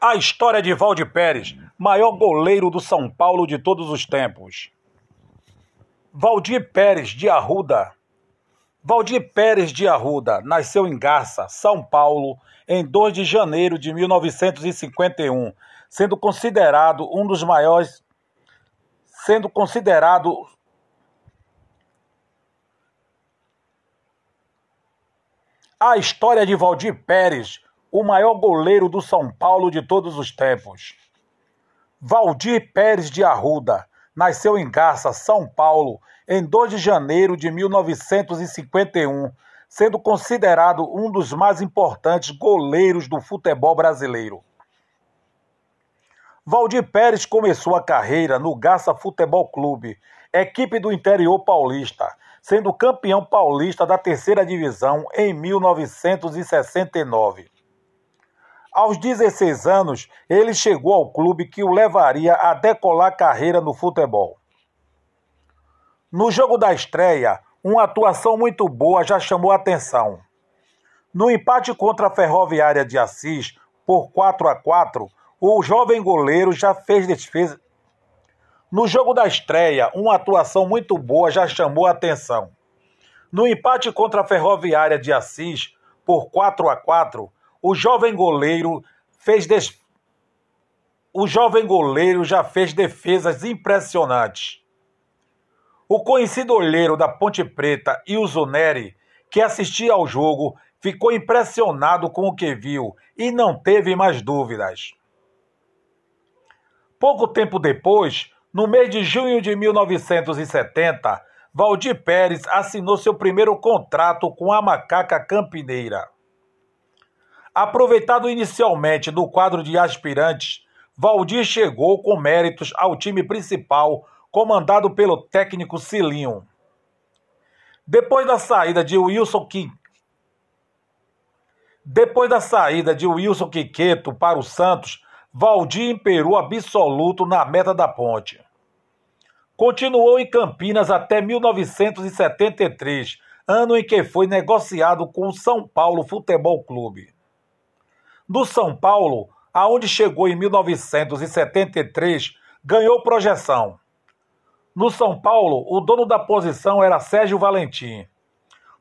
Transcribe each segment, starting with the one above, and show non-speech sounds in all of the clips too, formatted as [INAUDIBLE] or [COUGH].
A história de Valde Pérez, maior goleiro do São Paulo de todos os tempos. Valdir Pérez de Arruda. Valdir Pérez de Arruda nasceu em Garça, São Paulo, em 2 de janeiro de 1951, sendo considerado um dos maiores sendo considerado a história de Valdir Pérez, o maior goleiro do São Paulo de todos os tempos. Valdir Pérez de Arruda nasceu em Garça, São Paulo, em 2 de janeiro de 1951, sendo considerado um dos mais importantes goleiros do futebol brasileiro. Valdir Pérez começou a carreira no Garça Futebol Clube, equipe do interior paulista, sendo campeão paulista da terceira divisão em 1969. Aos 16 anos, ele chegou ao clube que o levaria a decolar carreira no futebol. No jogo da estreia, uma atuação muito boa já chamou atenção. No empate contra a Ferroviária de Assis, por 4 a 4, o jovem goleiro já fez defesa. No jogo da estreia, uma atuação muito boa já chamou a atenção. No empate contra a Ferroviária de Assis, por 4 a 4, o jovem goleiro fez des... o jovem goleiro já fez defesas impressionantes. O conhecido olheiro da Ponte Preta, Ilso Neri, que assistia ao jogo, ficou impressionado com o que viu e não teve mais dúvidas. Pouco tempo depois, no mês de junho de 1970, Valdir Pérez assinou seu primeiro contrato com a Macaca Campineira. Aproveitado inicialmente no quadro de aspirantes, Valdir chegou com méritos ao time principal, comandado pelo técnico Cilinho. Depois da saída de Wilson Kim... Depois da saída de Wilson Quiqueto para o Santos, Valdir imperou absoluto na meta da ponte. Continuou em Campinas até 1973, ano em que foi negociado com o São Paulo Futebol Clube do São Paulo, aonde chegou em 1973, ganhou projeção. No São Paulo, o dono da posição era Sérgio Valentim.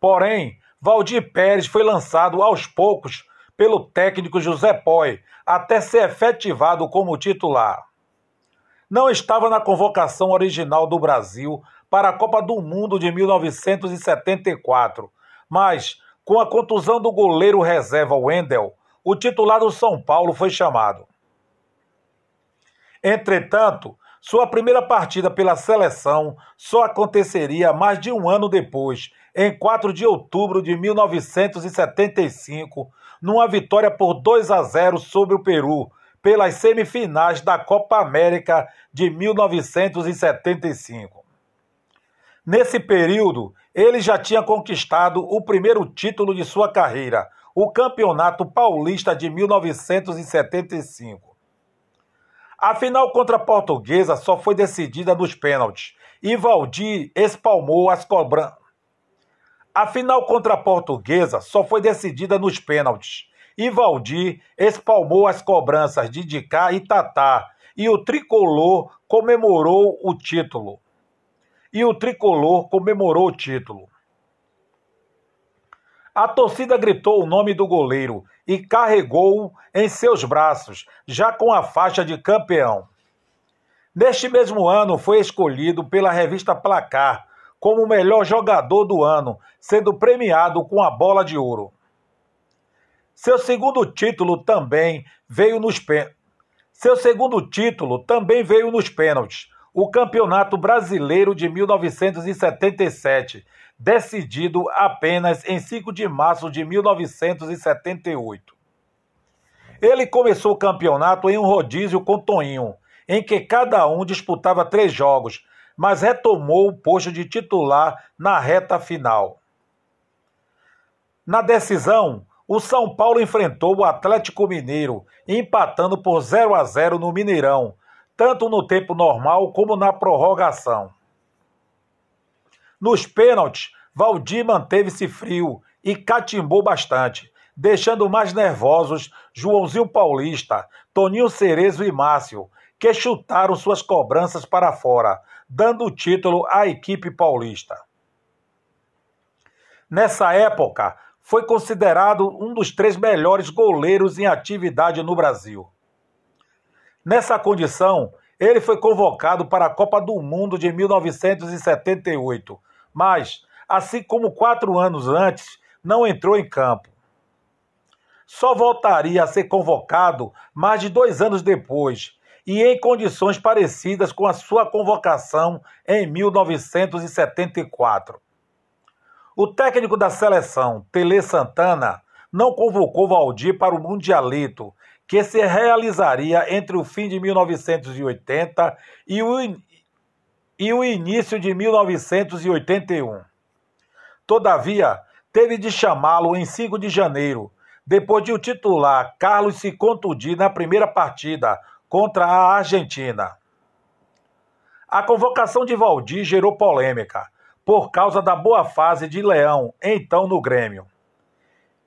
Porém, Valdir Pérez foi lançado aos poucos pelo técnico José Poi, até ser efetivado como titular. Não estava na convocação original do Brasil para a Copa do Mundo de 1974, mas, com a contusão do goleiro reserva Wendel, o titular do São Paulo foi chamado. Entretanto, sua primeira partida pela seleção só aconteceria mais de um ano depois, em 4 de outubro de 1975, numa vitória por 2 a 0 sobre o Peru, pelas semifinais da Copa América de 1975. Nesse período, ele já tinha conquistado o primeiro título de sua carreira, o Campeonato Paulista de 1975. A final contra a Portuguesa só foi decidida nos pênaltis e Valdir espalmou as cobranças. A final contra a Portuguesa só foi decidida nos pênaltis e Valdir espalmou as cobranças de Dicá e Tatá e o tricolor comemorou o título. E o tricolor comemorou o título. A torcida gritou o nome do goleiro e carregou-o em seus braços, já com a faixa de campeão. Neste mesmo ano, foi escolhido pela revista Placar como o melhor jogador do ano, sendo premiado com a bola de ouro. Seu segundo título também veio nos Seu segundo título também veio nos pênaltis, o Campeonato Brasileiro de 1977, decidido apenas em 5 de março de 1978. Ele começou o campeonato em um rodízio com Toninho, em que cada um disputava três jogos, mas retomou o posto de titular na reta final. Na decisão, o São Paulo enfrentou o Atlético Mineiro, empatando por 0 a 0 no Mineirão, tanto no tempo normal como na prorrogação. Nos pênaltis, Valdir manteve-se frio e catimbou bastante, deixando mais nervosos Joãozinho Paulista, Toninho Cerezo e Márcio, que chutaram suas cobranças para fora, dando o título à equipe paulista. Nessa época, foi considerado um dos três melhores goleiros em atividade no Brasil. Nessa condição, ele foi convocado para a Copa do Mundo de 1978, mas, assim como quatro anos antes, não entrou em campo. Só voltaria a ser convocado mais de dois anos depois, e em condições parecidas com a sua convocação em 1974. O técnico da seleção, Tele Santana, não convocou Valdir para o Mundialito, que se realizaria entre o fim de 1980 e o, e o início de 1981. Todavia, teve de chamá-lo em 5 de janeiro, depois de o titular Carlos se contundir na primeira partida contra a Argentina. A convocação de Valdir gerou polêmica por causa da boa fase de Leão, então no Grêmio.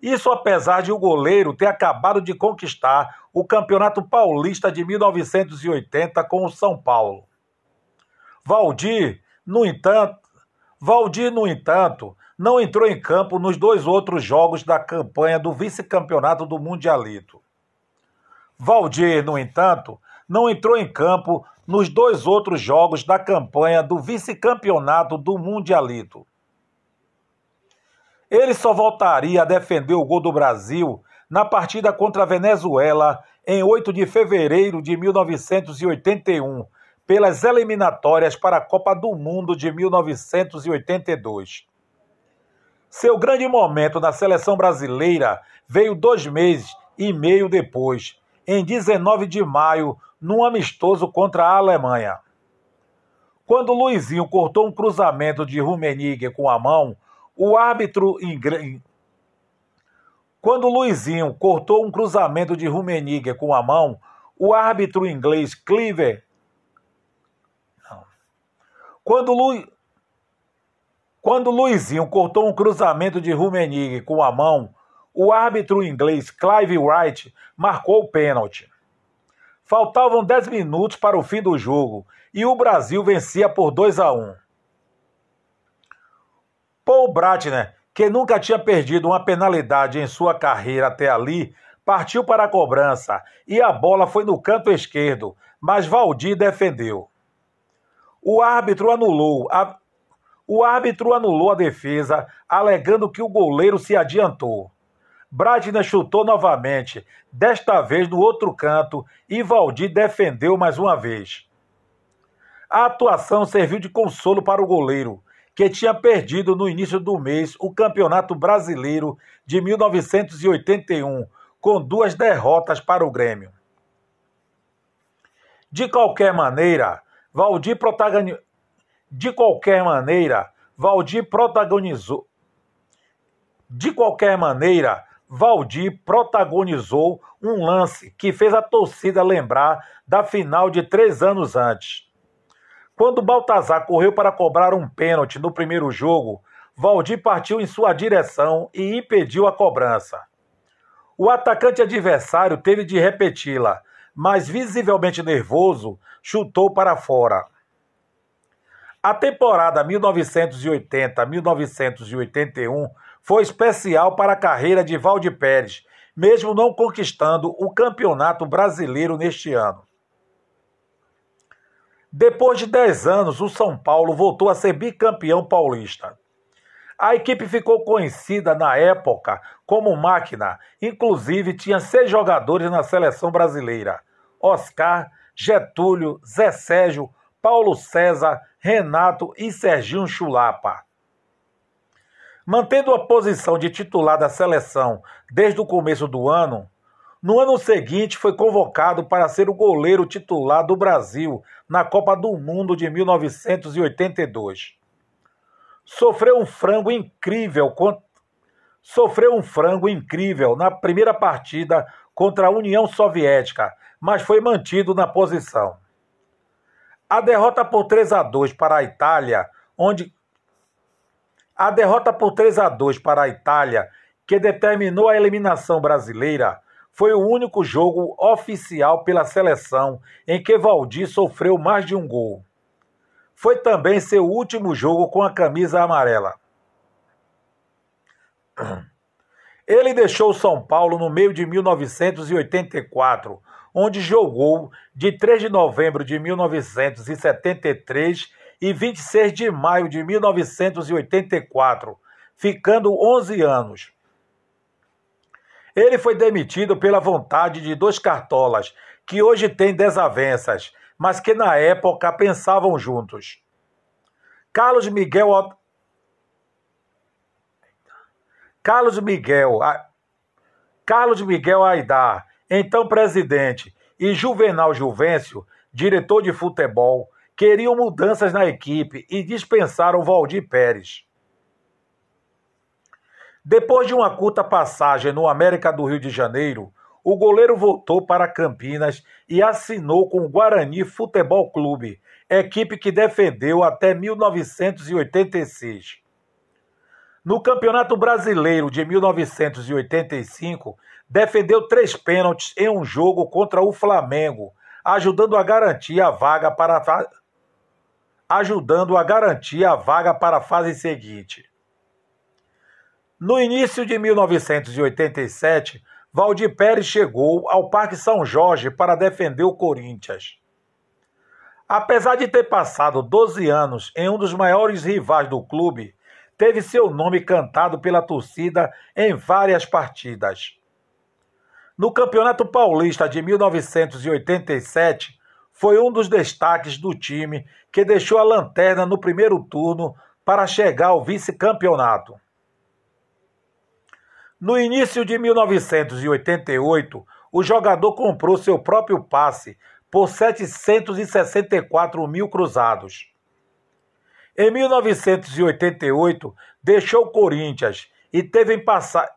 Isso apesar de o goleiro ter acabado de conquistar o Campeonato Paulista de 1980 com o São Paulo. Valdir, no entanto, Valdir, no entanto, não entrou em campo nos dois outros jogos da campanha do vice-campeonato do Mundialito. Valdir, no entanto, não entrou em campo nos dois outros jogos da campanha do vice-campeonato do Mundialito. Ele só voltaria a defender o gol do Brasil na partida contra a Venezuela em 8 de fevereiro de 1981, pelas eliminatórias para a Copa do Mundo de 1982. Seu grande momento na seleção brasileira veio dois meses e meio depois, em 19 de maio, num amistoso contra a Alemanha. Quando Luizinho cortou um cruzamento de Rummenigge com a mão, o árbitro inglês. Quando Luizinho cortou um cruzamento de Rummenigge com a mão, o árbitro inglês Cleaver. Não. Quando, Lu... Quando Luizinho cortou um cruzamento de Rummenigge com a mão, o árbitro inglês Clive Wright marcou o pênalti. Faltavam 10 minutos para o fim do jogo e o Brasil vencia por 2 a 1. Paul Bratner, que nunca tinha perdido uma penalidade em sua carreira até ali, partiu para a cobrança e a bola foi no canto esquerdo, mas Valdir defendeu. O árbitro anulou a, o árbitro anulou a defesa, alegando que o goleiro se adiantou. Bradner chutou novamente, desta vez no outro canto, e Valdir defendeu mais uma vez. A atuação serviu de consolo para o goleiro, que tinha perdido no início do mês o Campeonato Brasileiro de 1981, com duas derrotas para o Grêmio. De qualquer maneira, Valdir protagonizou. De qualquer maneira, Valdir protagonizou. De qualquer maneira, Valdir protagonizou um lance que fez a torcida lembrar da final de três anos antes. Quando Baltazar correu para cobrar um pênalti no primeiro jogo, Valdir partiu em sua direção e impediu a cobrança. O atacante adversário teve de repeti-la, mas visivelmente nervoso, chutou para fora. A temporada 1980-1981 foi especial para a carreira de Valdir Pérez, mesmo não conquistando o Campeonato Brasileiro neste ano. Depois de 10 anos, o São Paulo voltou a ser bicampeão paulista. A equipe ficou conhecida na época como máquina, inclusive tinha seis jogadores na seleção brasileira: Oscar, Getúlio, Zé Sérgio, Paulo César, Renato e Serginho Chulapa. Mantendo a posição de titular da seleção desde o começo do ano, no ano seguinte foi convocado para ser o goleiro titular do Brasil na Copa do Mundo de 1982. Sofreu um frango incrível sofreu um frango incrível na primeira partida contra a União Soviética, mas foi mantido na posição. A derrota por 3 a 2 para a Itália, onde A derrota por 3 a 2 para a Itália, que determinou a eliminação brasileira, foi o único jogo oficial pela seleção em que Valdir sofreu mais de um gol. Foi também seu último jogo com a camisa amarela. [CLEARS THROAT] Ele deixou São Paulo no meio de 1984, onde jogou de 3 de novembro de 1973 e 26 de maio de 1984, ficando 11 anos. Ele foi demitido pela vontade de dois cartolas, que hoje têm desavenças, mas que na época pensavam juntos. Carlos Miguel Carlos Miguel Carlos Miguel Aidar, então presidente, e Juvenal Juvencio, diretor de futebol, queriam mudanças na equipe e dispensaram Valdir Pérez. Depois de uma curta passagem no América do Rio de Janeiro, o goleiro voltou para Campinas e assinou com o Guarani Futebol Clube, equipe que defendeu até 1986. No Campeonato Brasileiro de 1985, defendeu três pênaltis em um jogo contra o Flamengo, ajudando a garantir a vaga para ajudando a garantir a vaga para a fase seguinte. No início de 1987, Valdir Pérez chegou ao Parque São Jorge para defender o Corinthians. Apesar de ter passado 12 anos em um dos maiores rivais do clube, teve seu nome cantado pela torcida em várias partidas. No Campeonato Paulista de 1987, foi um dos destaques do time que deixou a lanterna no primeiro turno para chegar ao vice-campeonato. No início de 1988, o jogador comprou seu próprio passe por 764 mil cruzados. Em 1988, deixou o Corinthians e teve em passar.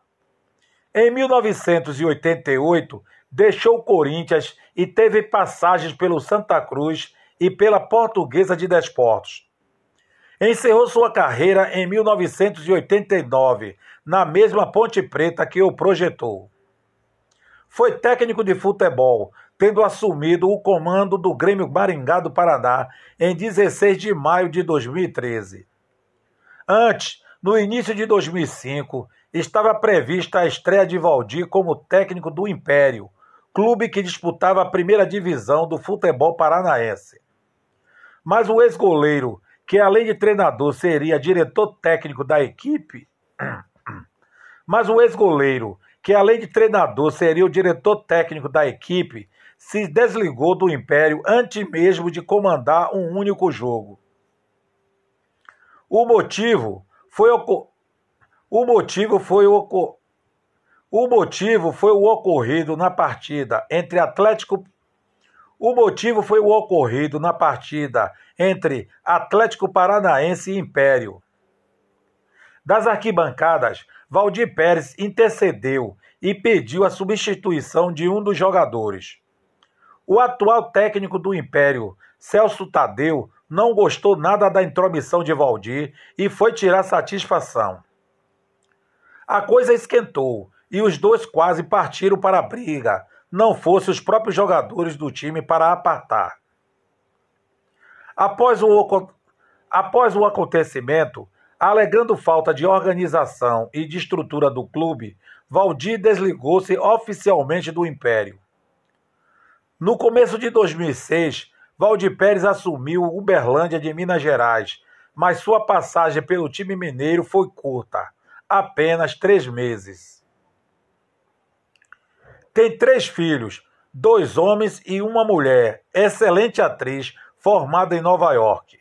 Em 1988, deixou o Corinthians e teve passagens pelo Santa Cruz e pela Portuguesa de Desportos. Encerrou sua carreira em 1989, na mesma Ponte Preta que o projetou. Foi técnico de futebol, tendo assumido o comando do Grêmio Maringá do Paraná em 16 de maio de 2013. Antes, no início de 2005, estava prevista a estreia de Valdir como técnico do Império, clube que disputava a primeira divisão do futebol paranaense. Mas o ex-goleiro, que além de treinador seria diretor técnico da equipe, [CLEARS THROAT] mas o ex-goleiro, que além de treinador seria o diretor técnico da equipe, se desligou do Império antes mesmo de comandar um único jogo. O motivo foi o, o motivo foi o, o motivo foi o ocorrido na partida entre Atlético o motivo foi o ocorrido na partida entre Atlético Paranaense e Império. Das arquibancadas, Valdir Pérez intercedeu e pediu a substituição de um dos jogadores. O atual técnico do Império, Celso Tadeu, não gostou nada da intromissão de Valdir e foi tirar satisfação. A coisa esquentou e os dois quase partiram para a briga, não fossem os próprios jogadores do time para apartar. Após o, após o acontecimento, alegando falta de organização e de estrutura do clube, Valdir desligou-se oficialmente do Império. No começo de 2006, Valdir Pérez assumiu Uberlândia de Minas Gerais, mas sua passagem pelo time mineiro foi curta, apenas três meses. Tem três filhos, dois homens e uma mulher, excelente atriz, formada em Nova York.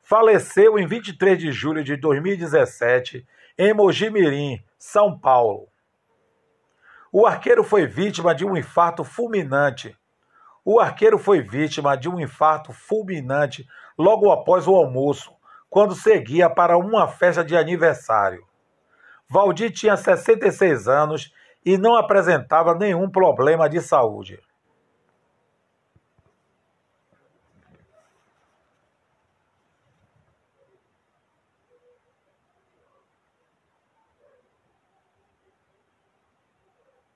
Faleceu em 23 de julho de 2017 em Mojimirim, São Paulo. O arqueiro foi vítima de um infarto fulminante. O arqueiro foi vítima de um infarto fulminante logo após o almoço, quando seguia para uma festa de aniversário. Valdir tinha 66 anos e não apresentava nenhum problema de saúde.